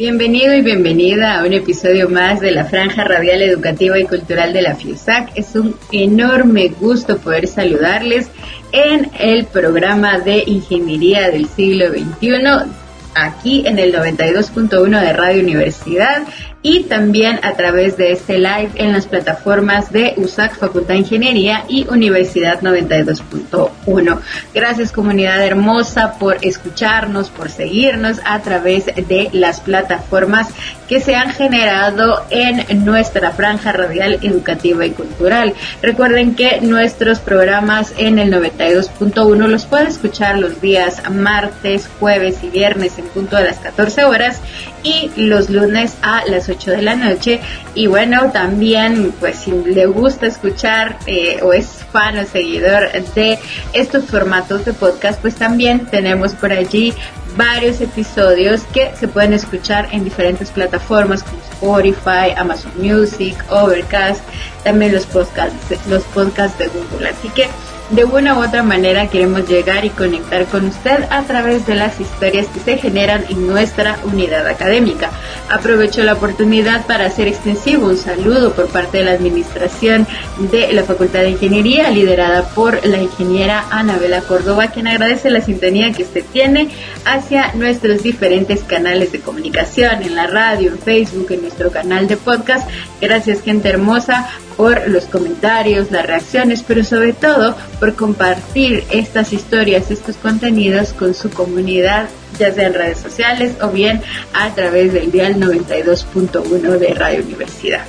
Bienvenido y bienvenida a un episodio más de la Franja Radial Educativa y Cultural de la FIUSAC. Es un enorme gusto poder saludarles en el programa de Ingeniería del siglo XXI aquí en el 92.1 de Radio Universidad y también a través de este live en las plataformas de USAC Facultad de Ingeniería y Universidad 92.1. Gracias comunidad hermosa por escucharnos, por seguirnos a través de las plataformas que se han generado en nuestra franja radial educativa y cultural. Recuerden que nuestros programas en el 92.1 los pueden escuchar los días martes, jueves y viernes en punto de las 14 horas y los lunes a las 8 de la noche. Y bueno, también, pues si le gusta escuchar eh, o es fan o seguidor de estos formatos de podcast, pues también tenemos por allí varios episodios que se pueden escuchar en diferentes plataformas como Spotify, Amazon Music, Overcast, también los podcasts, los podcasts de Google. Así que de una u otra manera queremos llegar y conectar con usted a través de las historias que se generan en nuestra unidad académica. Aprovecho la oportunidad para hacer extensivo un saludo por parte de la administración de la Facultad de Ingeniería, liderada por la ingeniera Anabela Córdoba, quien agradece la sintonía que usted tiene hacia nuestros diferentes canales de comunicación, en la radio, en Facebook, en nuestro canal de podcast. Gracias, gente hermosa, por los comentarios, las reacciones, pero sobre todo por compartir estas historias, estos contenidos con su comunidad, ya sea en redes sociales o bien a través del dial 92.1 de Radio Universidad.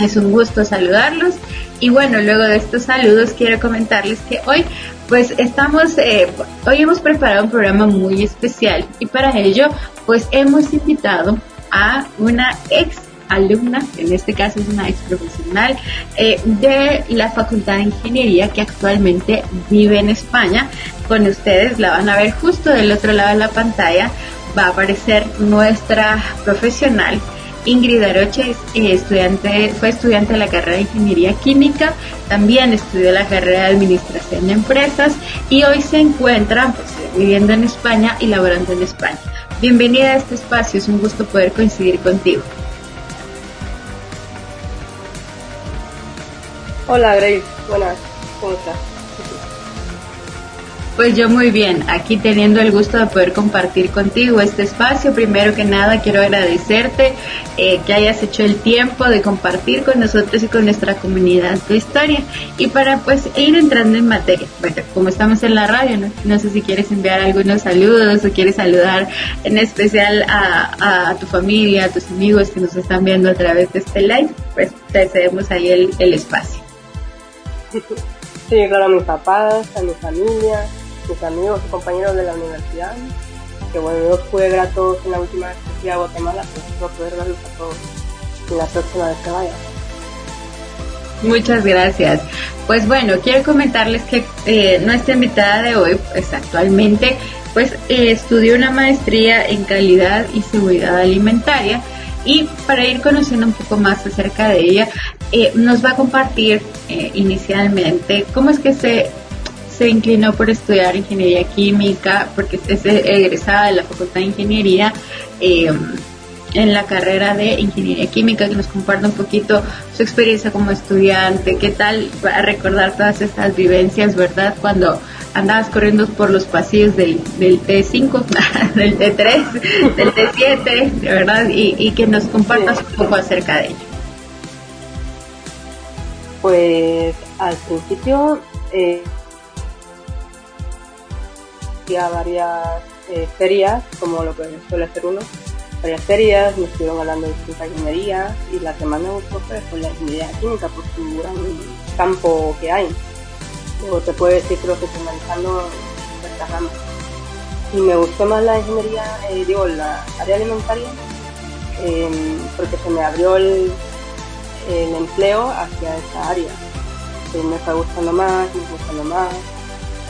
Es un gusto saludarlos y bueno, luego de estos saludos quiero comentarles que hoy pues estamos, eh, hoy hemos preparado un programa muy especial y para ello pues hemos invitado a una ex alumna, en este caso es una ex profesional eh, de la Facultad de Ingeniería que actualmente vive en España. Con ustedes la van a ver justo del otro lado de la pantalla. Va a aparecer nuestra profesional Ingrid Aroche eh, estudiante, fue estudiante de la carrera de Ingeniería Química, también estudió la carrera de Administración de Empresas y hoy se encuentra pues, viviendo en España y laborando en España. Bienvenida a este espacio, es un gusto poder coincidir contigo. Hola Grace, buenas, ¿cómo estás? Pues yo muy bien, aquí teniendo el gusto de poder compartir contigo este espacio. Primero que nada quiero agradecerte eh, que hayas hecho el tiempo de compartir con nosotros y con nuestra comunidad tu historia. Y para pues ir entrando en materia, bueno, como estamos en la radio, ¿no? no sé si quieres enviar algunos saludos o quieres saludar en especial a, tu familia, a tus amigos que nos están viendo a través de este live, pues te cedemos ahí el, el espacio. Sí, claro, a mis papás, a mi familia, mis amigos y compañeros de la universidad, que bueno, no fue grato en la última vez que fui a Guatemala, pero espero poder verlos a todos en la próxima vez que vaya. Muchas gracias. Pues bueno, quiero comentarles que eh, nuestra invitada de hoy, pues actualmente, pues eh, estudió una maestría en calidad y seguridad alimentaria y para ir conociendo un poco más acerca de ella, eh, nos va a compartir eh, inicialmente cómo es que se se inclinó por estudiar ingeniería química porque es egresada de la Facultad de Ingeniería eh, en la carrera de ingeniería química que nos comparte un poquito su experiencia como estudiante, qué tal a recordar todas estas vivencias, ¿verdad? Cuando andabas corriendo por los pasillos del, del T5, del T3, del T7, ¿verdad? Y, y que nos compartas un poco acerca de ello. Pues al principio eh, varias eh, ferias, como lo que suele hacer uno, varias ferias, me estuvieron hablando de distintas ingeniería y la que más me gustó fue la ingeniería química por su gran campo que hay. Luego te puede decir profesionalizando ciertas ramas. Y me gustó más la ingeniería, eh, digo, la área alimentaria, em, porque se me abrió el, el empleo hacia esa área. me está gustando más, me está gustando más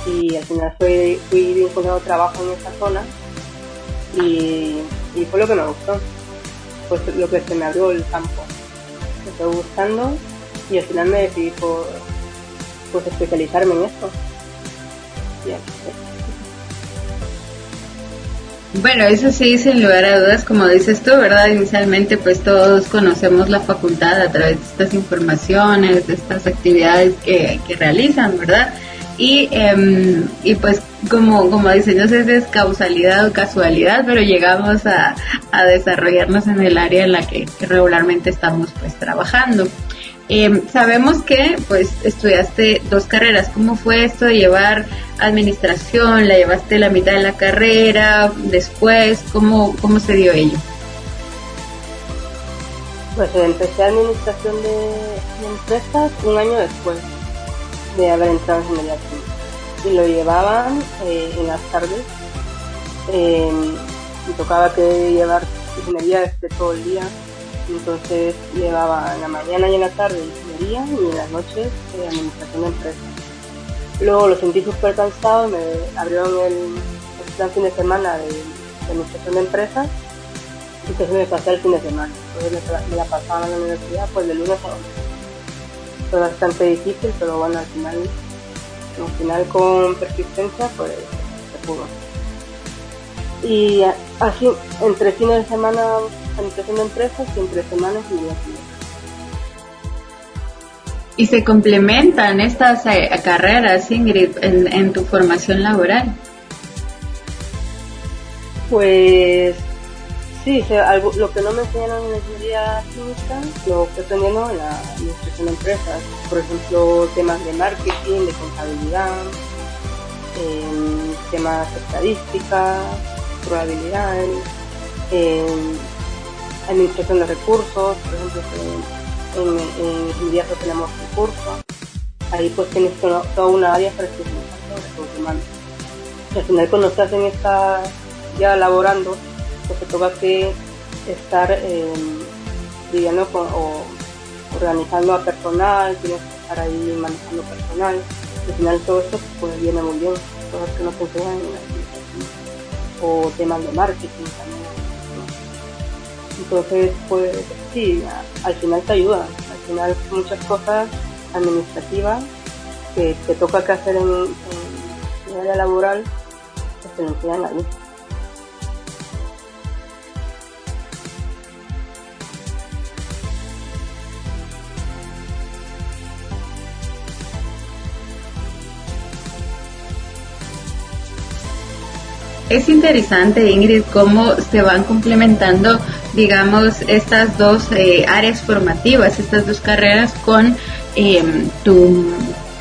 y al final fui, fui encontrando trabajo en esa zona y, fue lo que me gustó, pues lo que se me abrió el campo. Me estoy gustando y al final me decidí por pues, especializarme en esto. Bueno, eso sí, sin lugar a dudas, como dices tú, ¿verdad? Inicialmente, pues todos conocemos la facultad a través de estas informaciones, de estas actividades que, que realizan, ¿verdad? Y, eh, y pues como, como si es causalidad o casualidad, pero llegamos a, a desarrollarnos en el área en la que, regularmente estamos pues trabajando. Eh, sabemos que pues estudiaste dos carreras. ¿Cómo fue esto de llevar administración? ¿La llevaste la mitad de la carrera? ¿Después? ¿Cómo, cómo se dio ello? Pues empecé administración de, empresas un año después de haber entrado en ingeniería Y lo llevaban eh, en las tardes. Eh, y tocaba que llevar ingeniería desde todo el día. Entonces llevaba en la mañana y en la tarde ingeniería y en las noches eh, administración de empresas. Luego lo sentí súper cansado, me abrieron el, plan fin de semana de, administración de empresas entonces me pasé el fin de semana. Entonces me, me la pasaba en la universidad pues de lunes a domingo fue bastante difícil, pero bueno, al final, al final con persistencia, pues se pudo. Y así, entre fines de semana, administración de empresas y entre semanas y días ¿Y se complementan estas eh, carreras, Ingrid, en, en tu formación laboral? Pues Sí, lo que no me enseñaron en la ingeniería química lo estoy aprendiendo en la administración de empresas. Por ejemplo, temas de marketing, de contabilidad, temas de estadística, probabilidades, administración de recursos, por ejemplo, en, en ingeniería no tenemos recursos. Ahí pues tienes toda, una área para especialización de al final cuando estás en esta, ya laborando, porque toca que estar eh, viviendo con, o organizando a personal, tienes que estar ahí manejando personal. Al final todo esto pues viene muy bien, cosas que no se en la o temas de marketing también. Entonces, pues sí, al final te ayuda. Al final muchas cosas administrativas que te toca que hacer en, en área laboral, pues te lo enseñan ahí. Es interesante, Ingrid, cómo se van complementando, digamos, estas dos eh, áreas formativas, estas dos carreras con tu,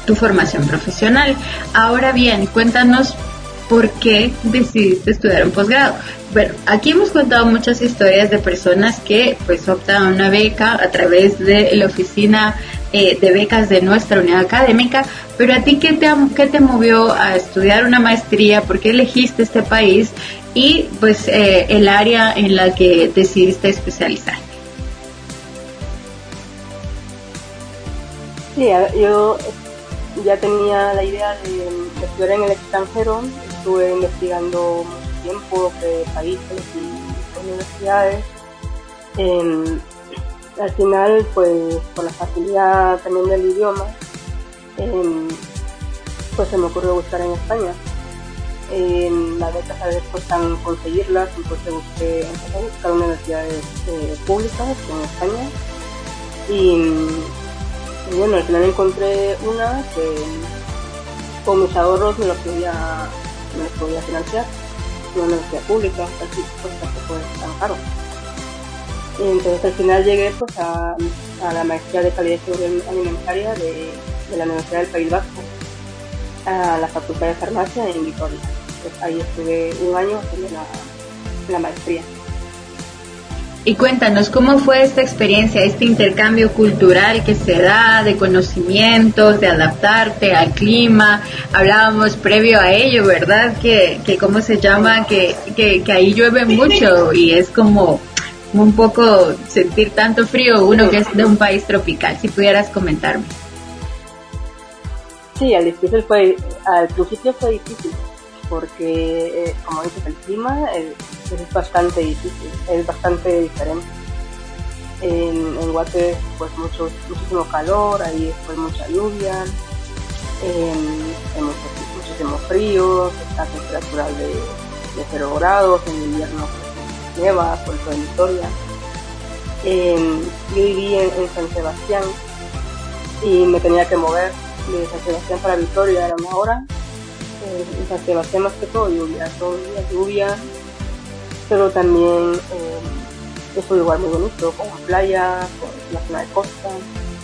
tu formación profesional. Ahora bien, cuéntanos por qué decidiste estudiar un posgrado. Bueno, aquí hemos contado muchas historias de personas que pues optan a una beca a través de la oficina eh, de becas de nuestra unidad académica, pero a ti qué te, qué te movió a estudiar una maestría, por qué elegiste este país y pues eh, el área en la que decidiste especializarte. Sí, yo ya tenía la idea de, estudiar en el extranjero, estuve investigando mucho tiempo de países y universidades. Eh, al final, pues por la facilidad también del idioma, eh, pues se me ocurrió buscar en España. En las becas a veces cuestan conseguirlas, entonces busqué empecé a buscar universidades eh, públicas en España y, bueno, al final encontré una que con mis ahorros me lo podía me los podía financiar, una universidad pública, así pues tampoco es tan caro. Y entonces al final llegué pues a, a la maestría de calidad y seguridad alimentaria de, de, la Universidad del País Vasco, a la Facultad de Farmacia en Vitoria. Pues ahí estuve un año haciendo la, la maestría. Y cuéntanos, ¿cómo fue esta experiencia, este intercambio cultural que se da de conocimientos, de adaptarte al clima? Hablábamos previo a ello, ¿verdad? Que, que ¿cómo se llama? Que, que, que ahí llueve mucho y es como un poco sentir tanto frío uno que es de un país tropical. Si pudieras comentarme. Sí, al difícil fue, al principio fue difícil porque, eh, como dices, el clima es, es, bastante difícil, es bastante diferente. En, en Guate, pues mucho, muchísimo calor, ahí después mucha lluvia, en, en mucho, muchísimo frío, está temperatura de de 0 grados, en invierno nieva, por todo Victoria. Eh, yo viví en, San Sebastián y me tenía que mover de San Sebastián para Victoria, era una hora. Eh, en San Sebastián más que todo lluvia, día lluvia, pero también eh, es un lugar muy bonito, con playa, con la zona de costa,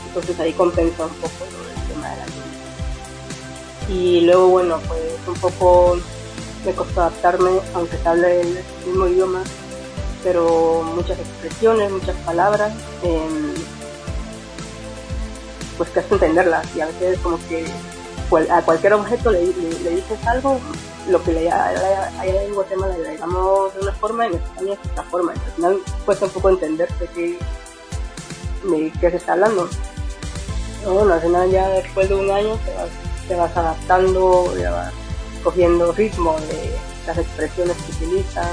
entonces ahí compensa un poco el tema de la lluvia. Y luego, bueno, pues un poco me costó adaptarme, aunque se hable el mismo idioma, pero muchas expresiones, muchas palabras, em, pues que has entenderlas y a veces como que a cualquier objeto le, dices algo, lo que le hay en Guatemala le digamos de una forma, en España es de otra forma, al final cuesta un poco entender de qué, se está hablando. bueno, al final ya después de un año te vas, te vas adaptando, ya vas cogiendo ritmo de las expresiones que utilizan.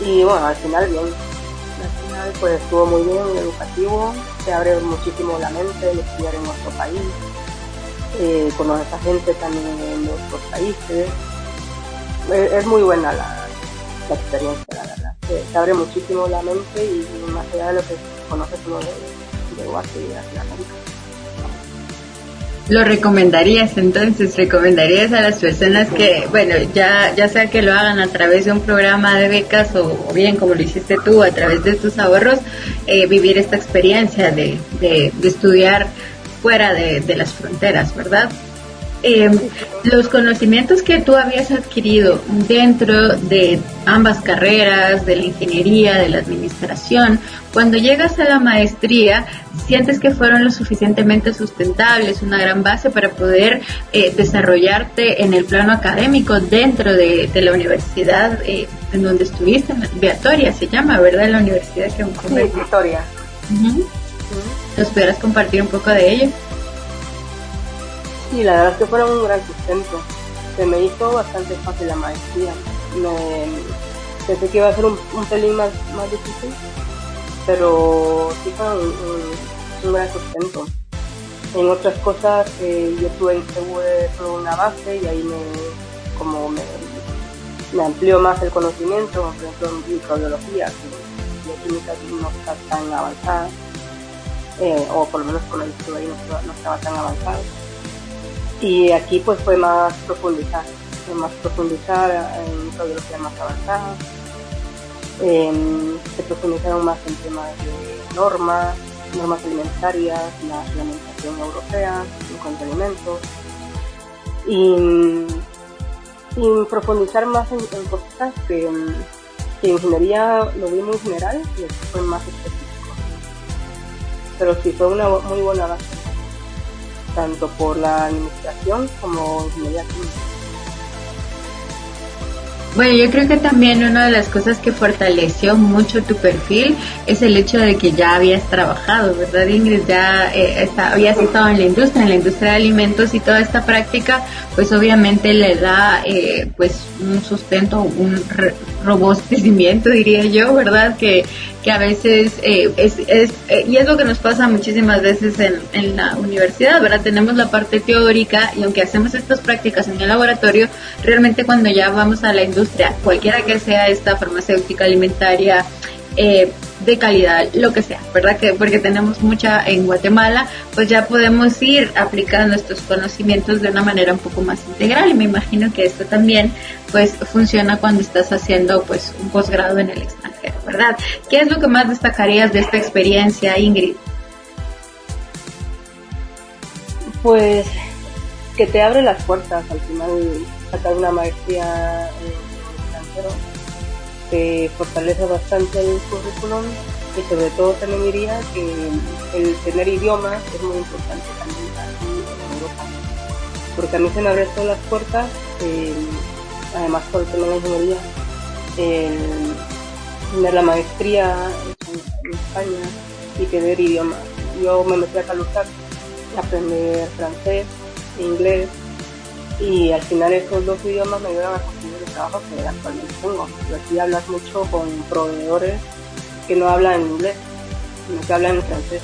Y bueno, al final bien. Al final pues estuvo muy bien, educativo, se abre muchísimo la mente el estudiar en nuestro país, eh, conocer a gente también en otros países. Es, muy buena la, experiencia, la verdad. Se, abre muchísimo la mente y más allá de lo que conoces uno de, de y de Latinoamérica. ¿Lo recomendarías entonces? ¿Recomendarías a las personas que, bueno, ya, ya sea que lo hagan a través de un programa de becas o, bien como lo hiciste tú, a través de tus ahorros, eh, vivir esta experiencia de, de, estudiar fuera de, de las fronteras, ¿verdad? Eh, los conocimientos que tú habías adquirido dentro de ambas carreras, de la ingeniería, de la administración, cuando llegas a la maestría, sientes que fueron lo suficientemente sustentables, una gran base para poder eh, desarrollarte en el plano académico dentro de, la universidad eh, en donde estuviste, Victoria se llama, ¿verdad? La universidad que sí, Victoria. ¿Nos pudieras compartir un poco de ello? Sí, la verdad es que fueron un gran sustento. Se me hizo bastante fácil la maestría. Pensé que iba a ser un, pelín más, más difícil, pero sí fue un, gran sustento. En otras cosas eh, yo tuve en por una base y ahí me, como me, amplió más el conocimiento, por ejemplo en microbiología, que la química no está tan avanzada, eh, o por lo menos con el estudio ahí no estaba tan avanzado y aquí pues fue más profundizar, fue más profundizar en metodología más avanzada. se profundizaron más en temas de normas, normas alimentarias, la reglamentación europea en cuanto a alimentos. Y, profundizar más en, cosas que, en ingeniería lo vi muy general y esto fue más específico. Pero sí, fue una muy buena base tanto por la administración como ingeniería Bueno, yo creo que también una de las cosas que fortaleció mucho tu perfil es el hecho de que ya habías trabajado, ¿verdad Ingrid? Ya eh, habías estado en la industria, en la industria de alimentos y toda esta práctica, pues obviamente le da eh, pues un sustento, un robustecimiento diría yo, ¿verdad? Que, que a veces eh, es, es eh, y es lo que nos pasa muchísimas veces en, en la universidad, ¿verdad? Tenemos la parte teórica y aunque hacemos estas prácticas en el laboratorio, realmente cuando ya vamos a la industria, cualquiera que sea esta farmacéutica alimentaria, eh, de calidad, lo que sea, ¿verdad? Que porque tenemos mucha en Guatemala, pues ya podemos ir aplicando estos conocimientos de una manera un poco más integral y me imagino que esto también pues funciona cuando estás haciendo pues un posgrado en el extranjero, ¿verdad? ¿Qué es lo que más destacarías de esta experiencia, Ingrid? Pues que te abre las puertas al final sacar una maestría en el extranjero te fortalece bastante el currículum y sobre todo también diría que el tener idiomas es muy importante también en Europa. Porque a mí se me abren todas las puertas, eh, además por el tema de ingeniería, tener la maestría en, España y tener idiomas. Yo me metí a Calucar a aprender francés, inglés y al final esos dos idiomas me ayudan a trabajo que actualmente tengo. Aquí hablas mucho con proveedores que no hablan inglés, sino que hablan en francés,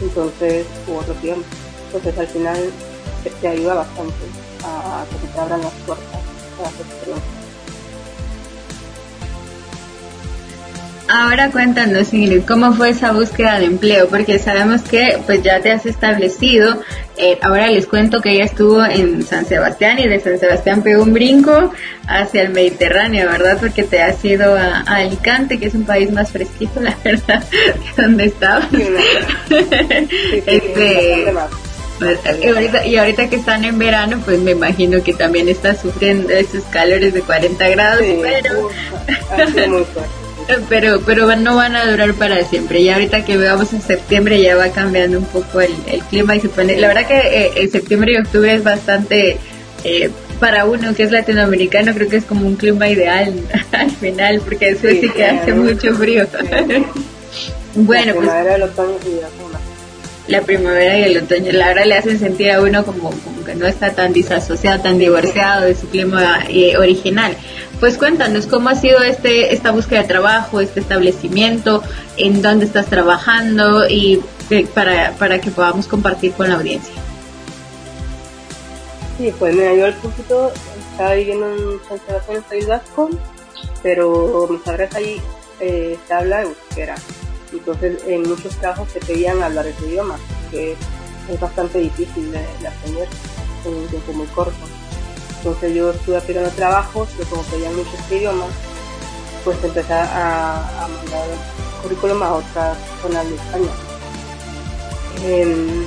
entonces, u otro idiomas. Entonces al final te, ayuda bastante a, que te abran las puertas a las experiencias. Ahora cuéntanos, Ingrid, ¿cómo fue esa búsqueda de empleo? Porque sabemos que pues ya te has establecido. Eh, ahora les cuento que ella estuvo en San Sebastián y de San Sebastián pegó un brinco hacia el Mediterráneo, ¿verdad? Porque te has ido a, Alicante, que es un país más fresquito, la verdad, que donde estabas. este, y ahorita, y ahorita que están en verano, pues me imagino que también estás sufriendo esos calores de 40 grados, pero... pero pero no van a durar para siempre. Y ahorita que veamos en septiembre ya va cambiando un poco el, clima y se pone... La verdad que eh, en septiembre y octubre es bastante... Eh, para uno que es latinoamericano creo que es como un clima ideal al final porque eso sí, que hace mucho frío. bueno, pues la primavera y el otoño, la verdad le hacen sentir a uno como, como que no está tan disasociado, tan divorciado de su clima eh, original. Pues cuéntanos cómo ha sido este esta búsqueda de trabajo, este establecimiento, en dónde estás trabajando y eh, para, para que podamos compartir con la audiencia. Sí, pues mira, yo al principio estaba viviendo en San Sebastián, País Vasco, pero mis padres ahí eh, se habla euskera entonces, en muchos casos se pedían hablar ese idioma, que es bastante difícil de, aprender en un tiempo muy corto. Entonces, yo estuve aplicando trabajos, pero como pedían muchos idiomas, pues empecé a, mandar currículum a otras zonas de España. Em,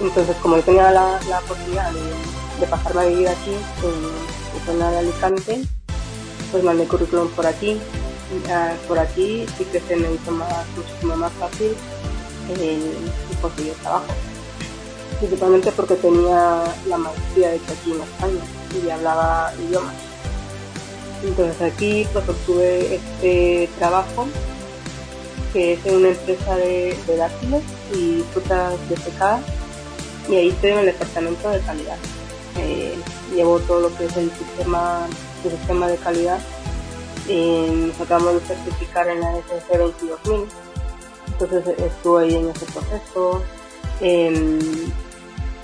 entonces, como yo tenía la, oportunidad de, pasarme a vivir aquí, en, en zona de Alicante, pues mandé currículum por aquí por aquí sí que se me hizo más, muchísimo más fácil eh, conseguir trabajo. Principalmente porque tenía la maestría de aquí en España y hablaba idiomas. Entonces aquí pues obtuve este trabajo que es en una empresa de, de dátiles y frutas de secada y ahí estoy en el departamento de calidad. Eh, llevo todo lo que es el sistema, el sistema de calidad eh, nos acabamos de certificar en la SC 22000, entonces estuve ahí en ese proceso em,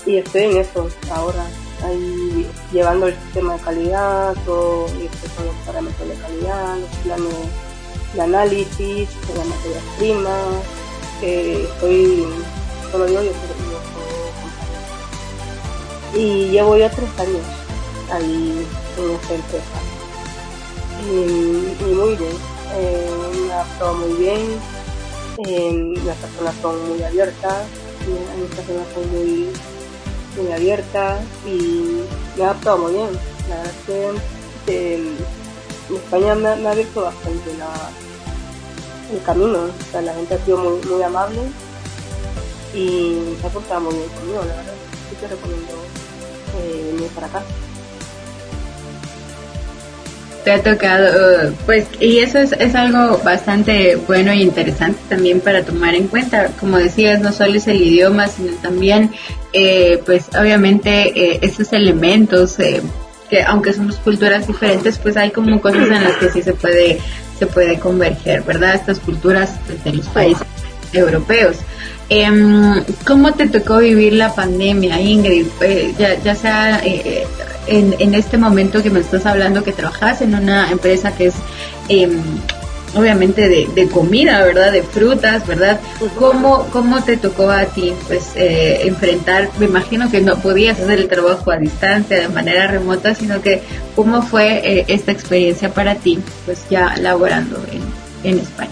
y estoy en eso ahora, ahí llevando el sistema de calidad, todo con los parámetros de calidad, los planes de análisis, de las materias primas, estoy solo yo, yo y llevo ya tres años ahí en esta empresa. Y, muy bien, eh, me adaptado muy bien, eh, las personas son muy abiertas, las personas son muy, muy abiertas y me ha adaptado muy bien. La verdad es que en España me, ha abierto bastante el camino, o sea, la gente ha sido muy, muy amable y se ha portado muy bien conmigo, la verdad. Sí te recomiendo eh, venir para acá te ha tocado, pues, y eso es, es algo bastante bueno e interesante también para tomar en cuenta. Como decías, no solo es el idioma, sino también, eh, pues, obviamente, eh, esos elementos, eh, que aunque somos culturas diferentes, pues hay como cosas en las que sí se puede, se puede converger, ¿verdad? Estas culturas de los países europeos. Em, ¿Cómo te tocó vivir la pandemia, Ingrid? ya, ya sea en, en, este momento que me estás hablando que trabajas en una empresa que es em, obviamente de, de, comida, ¿verdad? De frutas, ¿verdad? ¿Cómo, ¿Cómo te tocó a ti pues eh, enfrentar? Me imagino que no podías hacer el trabajo a distancia, de manera remota, sino que ¿cómo fue eh, esta experiencia para ti pues ya laborando en, en España?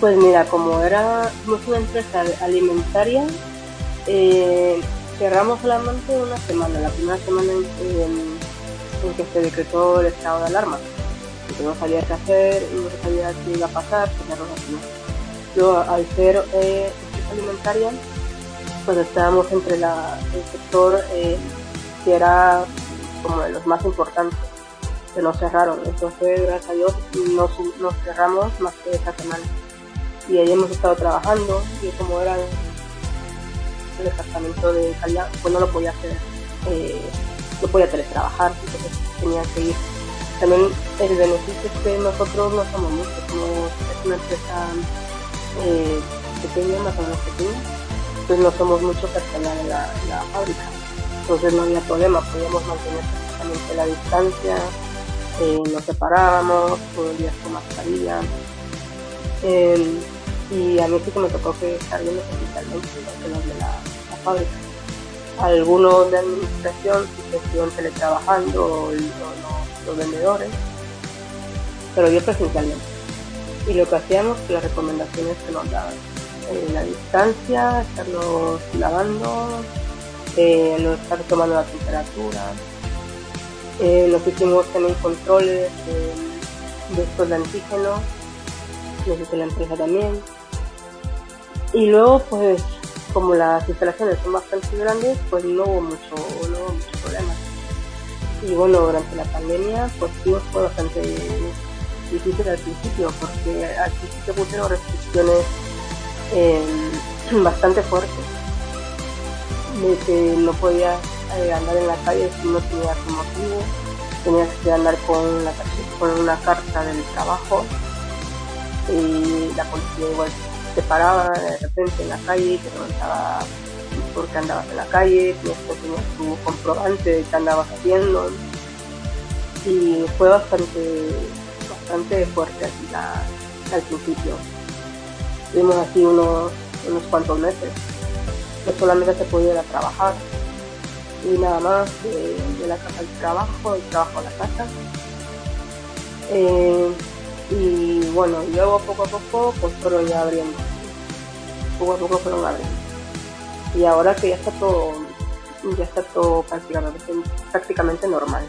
Pues mira, como era una empresa alimentaria, eh, cerramos solamente una semana, la primera semana en, que se decretó el estado de alarma, porque no sabía qué hacer, no sabía qué iba a pasar, cerró la semana. Yo, al ser eh, alimentaria, pues estábamos entre la, el sector eh, que era como de los más importantes, que nos cerraron. Entonces, gracias a Dios, nos, nos cerramos más que esa semana. Y ahí hemos estado trabajando, y como era el departamento de calidad, pues no lo podía hacer, eh, no podía teletrabajar, entonces tenía que ir. También el beneficio es que nosotros no somos muchos, somos, es una empresa eh, pequeña, más o menos pequeña, entonces no somos mucho personal en la, fábrica, entonces no había problema, podíamos mantener perfectamente la distancia, eh, nos separábamos, todo el día con mascarilla. Eh, y a mí sí que me tocó que estar viendo especialmente los de la, Algunos de administración que estuvieron teletrabajando, los, vendedores, pero yo presencialmente. Y lo que hacíamos, las recomendaciones que nos daban, eh, la distancia, estarnos lavando, eh, estar tomando la temperatura. Eh, que hicimos también controles de, de estos de antígenos, lo la empresa también. Y luego, pues, como las instalaciones son bastante grandes, pues no hubo mucho, no hubo mucho problema. Y bueno, durante la pandemia, pues sí fue bastante difícil al principio, porque al principio pusieron restricciones eh, bastante fuertes de que no podías eh, andar en la calle si no tenías un motivo, tenías que andar con, con una carta del trabajo y la policía igual te paraba de repente en la calle, te preguntaba por qué andabas en la calle, tenías que tener tu comprobante de qué andabas haciendo y fue bastante bastante fuerte así al principio. Tuvimos así unos, unos cuantos meses solamente se podía trabajar y nada más de, de la casa al trabajo, del trabajo a la casa. Eh, y bueno, luego poco a poco pues fueron ya abriendo. Poco a poco fueron abriendo. Y ahora que ya está todo, ya está todo prácticamente, prácticamente normal.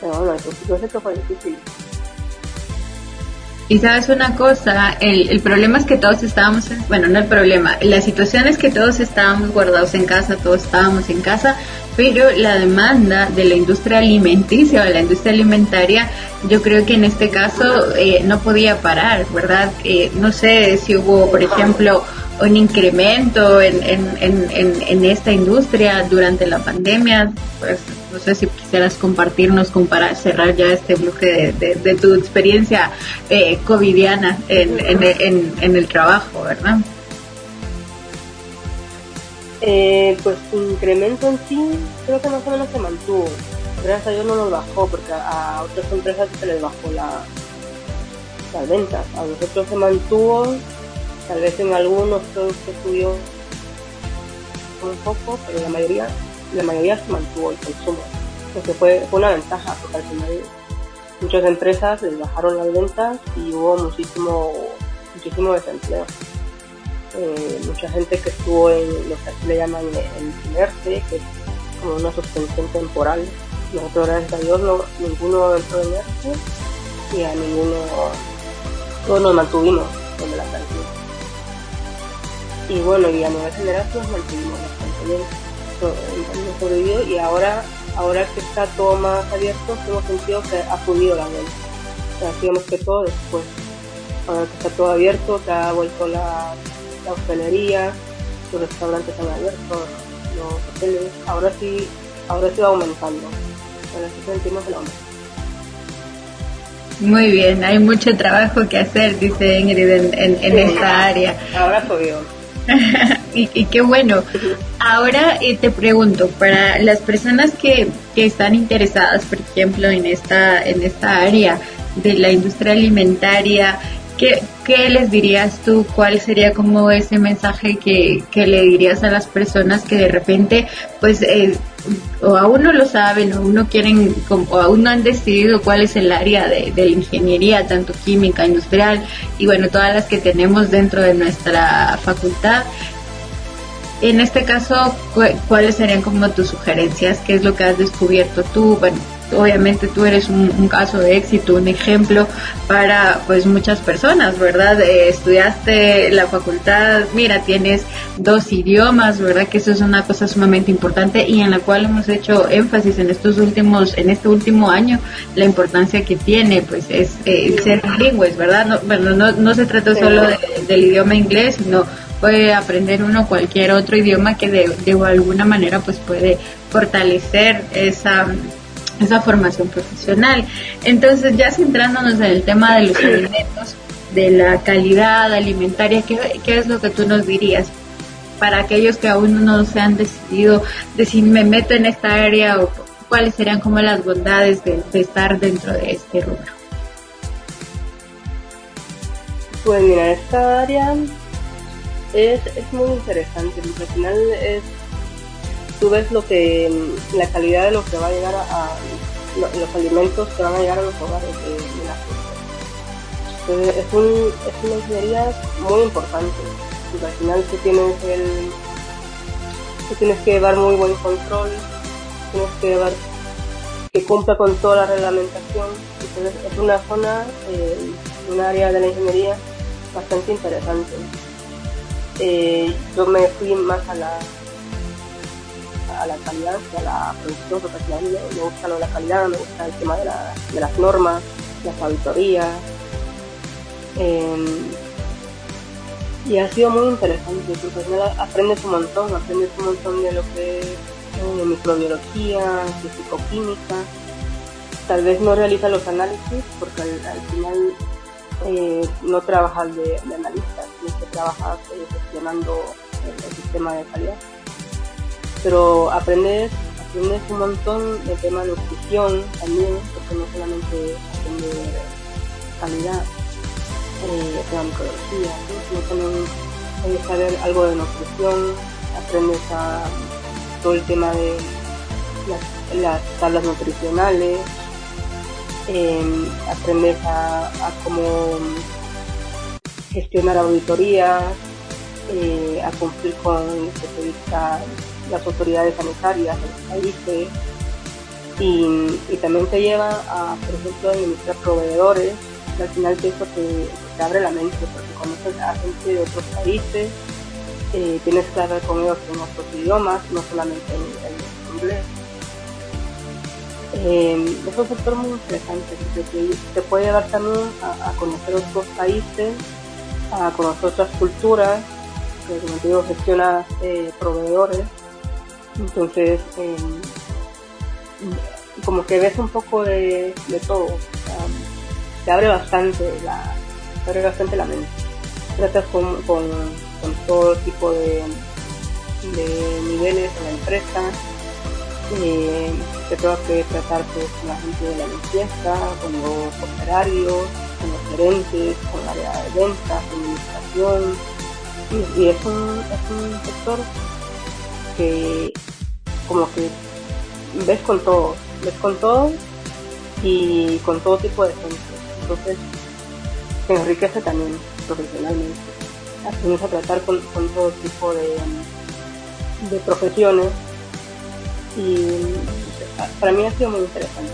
Pero bueno, sé que fue difícil. Y sabes una cosa, el, el, problema es que todos estábamos, en, bueno, no el problema, la situación es que todos estábamos guardados en casa, todos estábamos en casa, pero la demanda de la industria alimenticia o la industria alimentaria, yo creo que en este caso eh, no podía parar, ¿verdad? Eh, no sé si hubo, por ejemplo, un incremento en, en, en, esta industria durante la pandemia, pues no sé si quisieras compartirnos, comparar, cerrar ya este bloque de, tu experiencia eh, covidiana en, el trabajo, ¿verdad? Eh, pues incremento en sí creo que más o menos se mantuvo. Gracias a Dios no nos bajó porque a, otras empresas se les bajó la, las ventas. A nosotros se mantuvo, tal vez en algunos productos subió un poco, pero la mayoría la mayoría se mantuvo el consumo, porque fue, fue una ventaja, porque al final muchas empresas les bajaron las ventas y hubo muchísimo, muchísimo desempleo. Eh, mucha gente que estuvo en lo que aquí le llaman el ERTE, que es como una suspensión temporal. Nosotros, gracias a Dios, no, ninguno entró en ERTE y a ninguno, todos nos mantuvimos donde la canción. Y bueno, y a nivel general nos mantuvimos hemos sobrevivido y ahora, ahora que está todo más abierto, hemos sentido que ha subido la venta. O que todo después. Ahora que está todo abierto, que ha vuelto la, la hostelería, los restaurantes han abierto, los hoteles, ahora sí, ahora sí va aumentando. Ahora sí sentimos el aumento. Muy bien, hay mucho trabajo que hacer, dice Ingrid, en, en, en esta área. Ahora subió. y, y, qué bueno. Ahora eh, te pregunto, para las personas que, que están interesadas, por ejemplo, en esta, en esta área de la industria alimentaria, ¿qué, ¿qué, les dirías tú? ¿Cuál sería como ese mensaje que, que le dirías a las personas que de repente, pues, eh, o aún no lo saben, o aún no quieren, o aún no han decidido cuál es el área de, de, la ingeniería, tanto química, industrial, y bueno, todas las que tenemos dentro de nuestra facultad. En este caso, ¿cuáles serían como tus sugerencias? ¿Qué es lo que has descubierto tú? Bueno, obviamente tú eres un, un, caso de éxito, un ejemplo para pues muchas personas, ¿verdad? Eh, estudiaste la facultad, mira, tienes dos idiomas, ¿verdad? Que eso es una cosa sumamente importante y en la cual hemos hecho énfasis en estos últimos, en este último año, la importancia que tiene, pues es eh, ser bilingües, ¿verdad? No, bueno, no, no se trata solo de, del idioma inglés, sino puede aprender uno cualquier otro idioma que de, de alguna manera pues puede fortalecer esa esa formación profesional. Entonces, ya centrándonos en el tema de los alimentos, de la calidad alimentaria, ¿qué, ¿qué, es lo que tú nos dirías? Para aquellos que aún no se han decidido de si me meto en esta área o ¿cuáles serían como las bondades de, estar dentro de este rubro? Pues mira, esta área es, es muy interesante, porque al final es, tú ves lo que, la calidad de lo que va a llegar a, los alimentos que van a llegar a los hogares de, la gente. Entonces es, un, es una ingeniería muy importante, porque al final tú tienes el, tú tienes que llevar muy buen control, tienes que llevar que cumpla con toda la reglamentación. Entonces es una zona, eh, un área de la ingeniería bastante interesante. Eh, yo me fui más a la a la calidad, a la producción, porque me gusta lo de la calidad, me gusta el tema de, las normas, las auditorías. Em, y ha sido muy interesante, porque aprendes un montón, aprendes un montón de lo que es de microbiología, de psicoquímica. Tal vez no realiza los análisis porque al, final eh, no trabajas de, de, analista, sino que trabajas eh, gestionando el, sistema de calidad. Pero aprendes, aprendes un montón de tema de nutrición también, porque no solamente aprendes calidad, eh, tema microbiología, sino también hay que saber algo de nutrición, aprendes a todo el tema de las, tablas nutricionales, eh, aprendes a, cómo gestionar auditorías, eh, a cumplir con lo las autoridades sanitarias de los países y, también te lleva a, por ejemplo, administrar proveedores, que al final eso te, te abre la mente porque conoces a gente de otros países eh, tienes que hablar con ellos en otros idiomas, no solamente en, inglés. Eh, es un sector muy interesante porque te, puede llevar también a, conocer otros países, a conocer otras culturas, que como te digo gestiona eh, proveedores, entonces como que ves un poco de, todo, te abre bastante la, te abre bastante la mente. Tratas con, con con todo tipo de, niveles en la empresa. Eh, te tengo que tratar pues, con la gente de la limpieza, con los operarios, con los gerentes, con la área de ventas, administración. Y, es, un, es un sector que como que ves con todo, ves con todo y con todo tipo de gente. Entonces te enriquece también profesionalmente aprendemos a tratar con, todo tipo de, de profesiones y para mí ha sido muy interesante.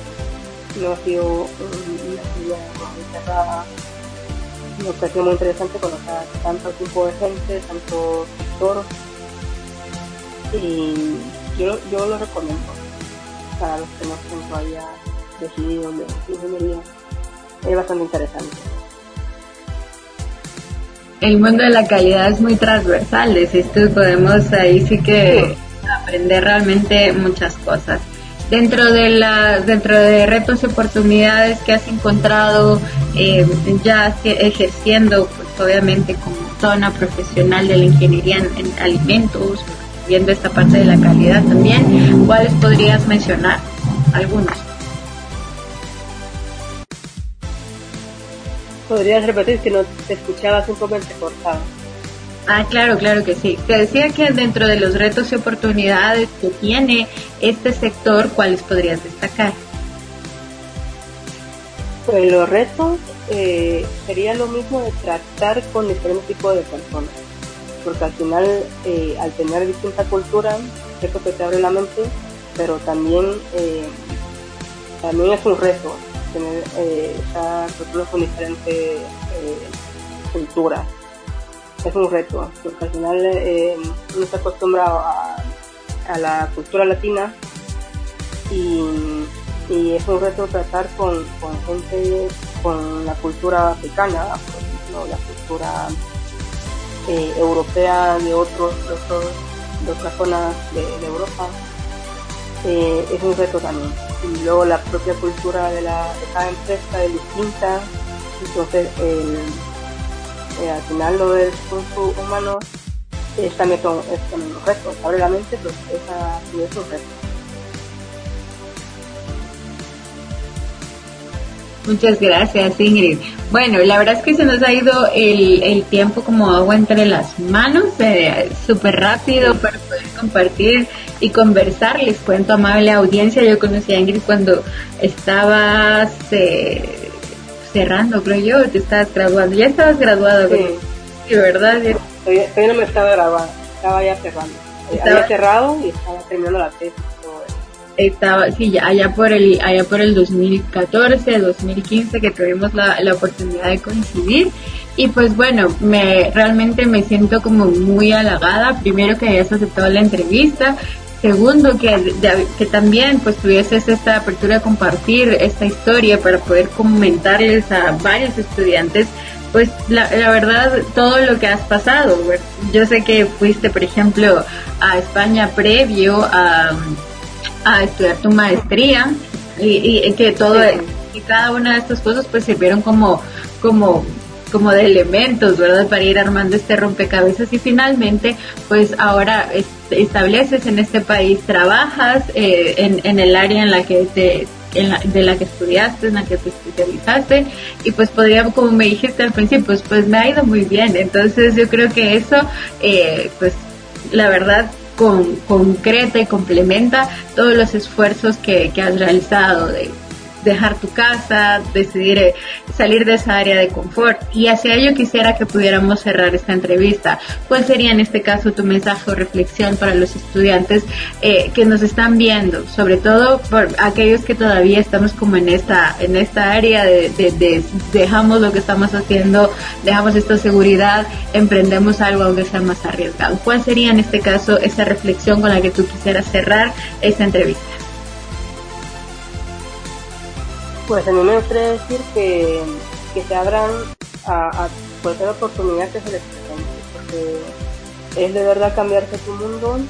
No ha sido una actividad muy cerrada, ha sido muy interesante conocer tanto tipo de gente, tanto sector y yo, yo lo recomiendo para los que no estén todavía decididos de ingeniería. Es bastante interesante el mundo de la calidad es muy transversal, es esto podemos ahí sí que aprender realmente muchas cosas. Dentro de la, dentro de retos y oportunidades que has encontrado eh, ya ejerciendo, pues obviamente como zona profesional de la ingeniería en alimentos, viendo esta parte de la calidad también, ¿cuáles podrías mencionar? Algunos. ¿Podrías repetir que no te escuchabas un poco entrecortado? Ah, claro, claro que sí. Te decía que dentro de los retos y oportunidades que tiene este sector, ¿cuáles podrías destacar? Pues los retos eh, sería lo mismo de tratar con diferentes tipos de personas, porque al final, eh, al tener distinta cultura, cierto que te abre la mente, pero también, eh, también es un reto, tener eh, personas con diferentes culturas. Es un reto, porque al final uno está acostumbrado a, la cultura latina y, es un reto tratar con, gente con la cultura africana, ejemplo, la cultura eh, europea de otros, de, otras zonas de, Europa. es un reto también y luego la propia cultura de, la, empresa es distinta, entonces eh, al final lo del recurso humano es también, es también un reto, abre la mente, pero esa, es un reto. Muchas gracias, Ingrid. Bueno, la verdad es que se nos ha ido el, el tiempo como agua entre las manos, eh, súper rápido para poder compartir y conversar. Les cuento, amable audiencia, yo conocí a Ingrid cuando estabas eh, cerrando, creo yo, te estabas graduando. Ya estabas graduada, sí. ¿verdad? Todavía, no me estaba grabando, estaba ya cerrando. Estaba cerrado y estaba terminando la tesis estaba, sí, ya allá por el, allá por el 2014, 2015 que tuvimos la, la oportunidad de coincidir. Y pues bueno, me, realmente me siento como muy halagada. Primero que hayas aceptado la entrevista. Segundo, que, que también pues tuvieses esta apertura de compartir esta historia para poder comentarles a varios estudiantes pues la, verdad todo lo que has pasado. Yo sé que fuiste, por ejemplo, a España previo a, a estudiar tu maestría y, que todo y cada una de estas cosas pues sirvieron como como como de elementos, ¿verdad? Para ir armando este rompecabezas y finalmente, pues ahora estableces en este país, trabajas eh, en, en el área en la que te, de la que estudiaste, en la que te especializaste y pues podría, como me dijiste al principio, pues, pues me ha ido muy bien. Entonces yo creo que eso, eh, pues la verdad con, concreta y complementa todos los esfuerzos que, que has realizado de dejar tu casa, decidir eh, salir de esa área de confort. Y hacia ello quisiera que pudiéramos cerrar esta entrevista. ¿Cuál sería en este caso tu mensaje o reflexión para los estudiantes eh, que nos están viendo? Sobre todo por aquellos que todavía estamos como en esta, en esta área de, de, dejamos lo que estamos haciendo, dejamos esta seguridad, emprendemos algo aunque sea más arriesgado. ¿Cuál sería en este caso esa reflexión con la que tú quisieras cerrar esta entrevista? Pues a mí me gustaría decir que, que se abran a, cualquier oportunidad que se les presente, porque es de verdad cambiarse tu mundo,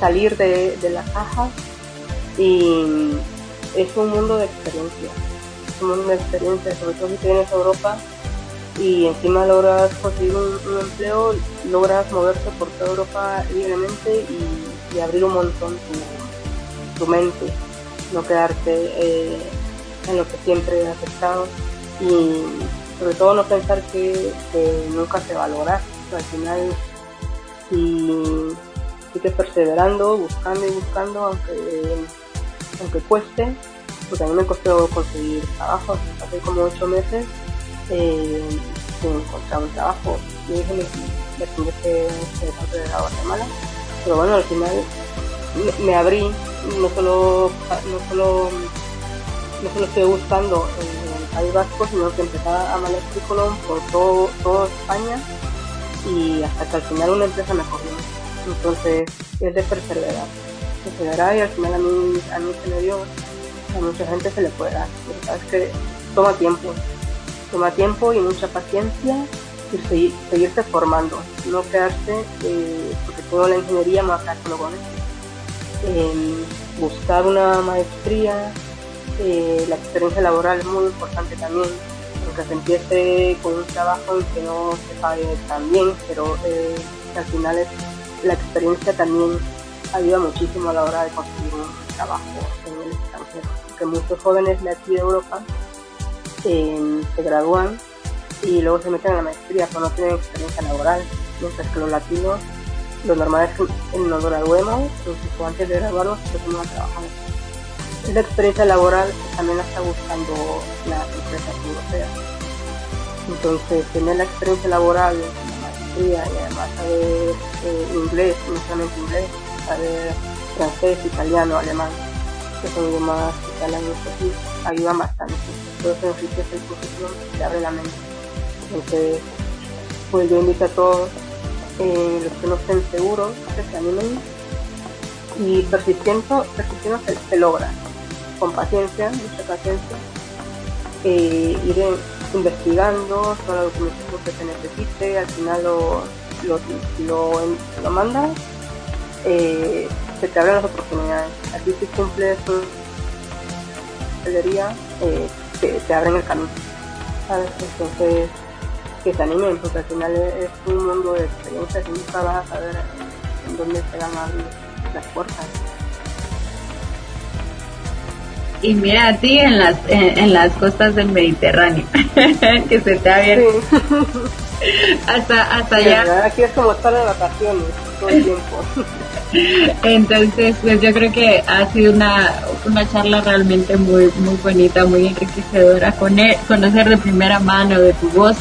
salir de, de la caja y es un mundo de experiencia, es un mundo de experiencia, sobre todo si te vienes a Europa y encima logras conseguir un, empleo, logras moverte por toda Europa libremente y, abrir un montón tu, tu mente, no quedarte eh, en lo que siempre has estado y sobre todo no pensar que, nunca se va a al final, si sigues perseverando, buscando y buscando, aunque, aunque cueste, porque a mí me costó conseguir trabajo, hace como ocho meses eh, sin encontrar un trabajo. Yo dije, me, tuve que de la Guatemala, pero bueno, al final me, me abrí, no solo, no solo no solo estoy buscando en el País Vasco, sino que empezaba a mandar por todo, toda España y hasta que al final una empresa me cogió. Entonces es de perseverar, perseverar y al final a mí, a mí se me dio, a mucha gente se le puede dar, pero sabes que toma tiempo, toma tiempo y mucha paciencia y seguir, seguirse formando, no quedarse, eh, porque tengo la ingeniería, más solo con eso. buscar una maestría, eh, la experiencia laboral es muy importante también, porque se empiece con un trabajo en que no se pague tan bien, pero eh, al final es, la experiencia también ayuda muchísimo a la hora de conseguir un trabajo en el extranjero, porque muchos jóvenes de aquí de Europa eh, se gradúan y luego se meten a la maestría, pero no tienen experiencia laboral, mientras que los latinos, lo normal es que nos graduemos, incluso antes de graduarnos, empezamos a trabajar la experiencia laboral también la está buscando las empresas europeas. Entonces, tener la experiencia laboral, la maestría y además saber eh, inglés, no solamente inglés, saber francés, italiano, alemán, que son idiomas que hablan aquí, ayuda bastante. Todo eso enriquece el currículum y abre la mente. Entonces, pues yo invito a todos eh, los que no estén seguros que se animen y persistiendo, persistiendo se, se logra con paciencia, mucha paciencia, eh, iré investigando toda la documentación que se necesite, al final lo, lo, lo, mandas, eh, se te abren las oportunidades. Aquí si cumples tu eh, te, te, abren el camino. ¿sabes? Entonces, que se animen, porque al final es un mundo de experiencias y nunca vas a saber en dónde se van a abrir las puertas. Y mira a ti en las en, las costas del Mediterráneo que se te ha abierto. Hasta hasta allá. aquí es como estar de vacaciones todo el tiempo. Entonces pues yo creo que ha sido una, una charla realmente muy muy bonita muy enriquecedora. Con conocer de primera mano de tu voz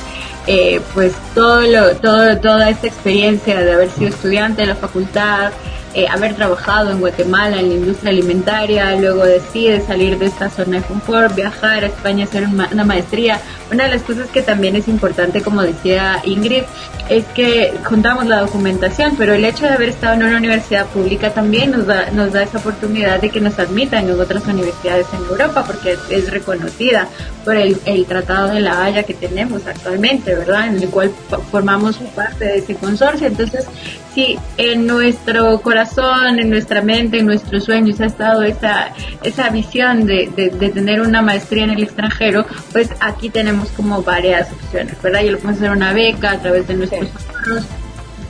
eh, pues todo lo, todo, toda esta experiencia de haber sido estudiante de la facultad, eh, haber trabajado en Guatemala en la industria alimentaria, luego decide salir de esta zona de confort, viajar a España, hacer una, maestría. Una de las cosas que también es importante, como decía Ingrid, es que contamos la documentación, pero el hecho de haber estado en una universidad pública también nos da, nos da esa oportunidad de que nos admitan en otras universidades en Europa, porque es reconocida por el, el Tratado de la Haya que tenemos actualmente, ¿verdad? En el cual formamos parte de ese consorcio. Entonces, si en nuestro corazón, en nuestra mente, en nuestros sueños ha estado esa, esa visión de, de, tener una maestría en el extranjero, pues aquí tenemos como varias opciones, ¿verdad? Yo lo puedo hacer una beca a través de nuestros ahorros.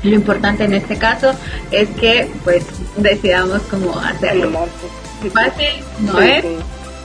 Lo importante en este caso es que pues decidamos cómo hacerlo. Fácil no es,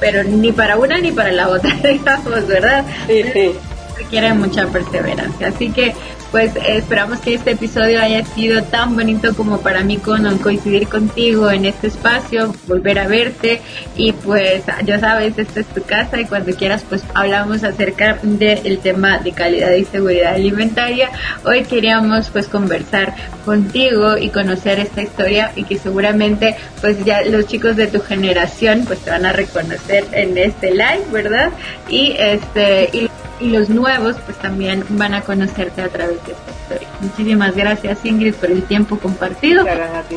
pero ni para una ni para la otra, digamos, ¿verdad? Sí, sí. Requiere mucha perseverancia. Así que pues esperamos que este episodio haya sido tan bonito como para mí con, coincidir contigo en este espacio, volver a verte y pues ya sabes, esta es tu casa y cuando quieras pues hablamos acerca del tema de calidad y seguridad alimentaria. Hoy queríamos pues conversar contigo y conocer esta historia y que seguramente pues ya los chicos de tu generación pues te van a reconocer en este live, ¿verdad? Y este y y los nuevos pues también van a conocerte a través de esta historia. Muchísimas gracias Ingrid por el tiempo compartido. Gracias a ti.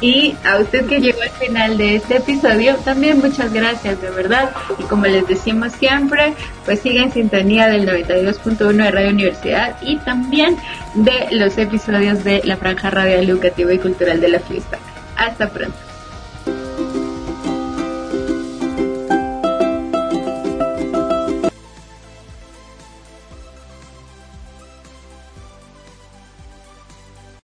Y a usted que llegó al final de este episodio, también muchas gracias, de verdad. Y como les decimos siempre, pues siga en sintonía del 92.1 de Radio Universidad y también de los episodios de la Franja Radio Educativa y Cultural de la Fiesta. Hasta pronto.